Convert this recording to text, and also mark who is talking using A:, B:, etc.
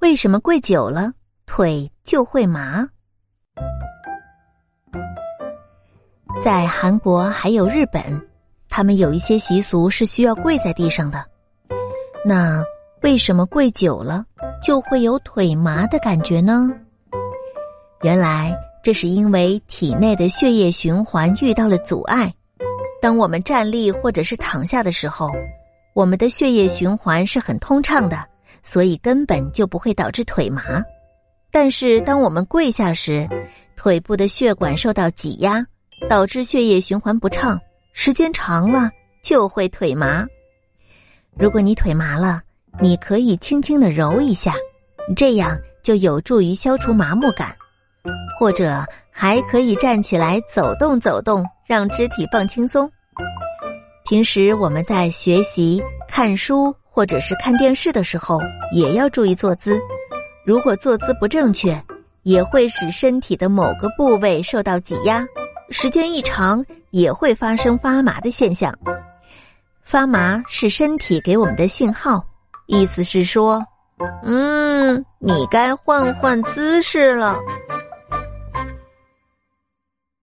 A: 为什么跪久了腿就会麻？在韩国还有日本，他们有一些习俗是需要跪在地上的。那为什么跪久了就会有腿麻的感觉呢？原来这是因为体内的血液循环遇到了阻碍。当我们站立或者是躺下的时候，我们的血液循环是很通畅的，所以根本就不会导致腿麻。但是当我们跪下时，腿部的血管受到挤压，导致血液循环不畅，时间长了就会腿麻。如果你腿麻了，你可以轻轻的揉一下，这样就有助于消除麻木感。或者还可以站起来走动走动，让肢体放轻松。平时我们在学习、看书或者是看电视的时候，也要注意坐姿。如果坐姿不正确，也会使身体的某个部位受到挤压，时间一长也会发生发麻的现象。发麻是身体给我们的信号，意思是说，嗯，你该换换姿势了。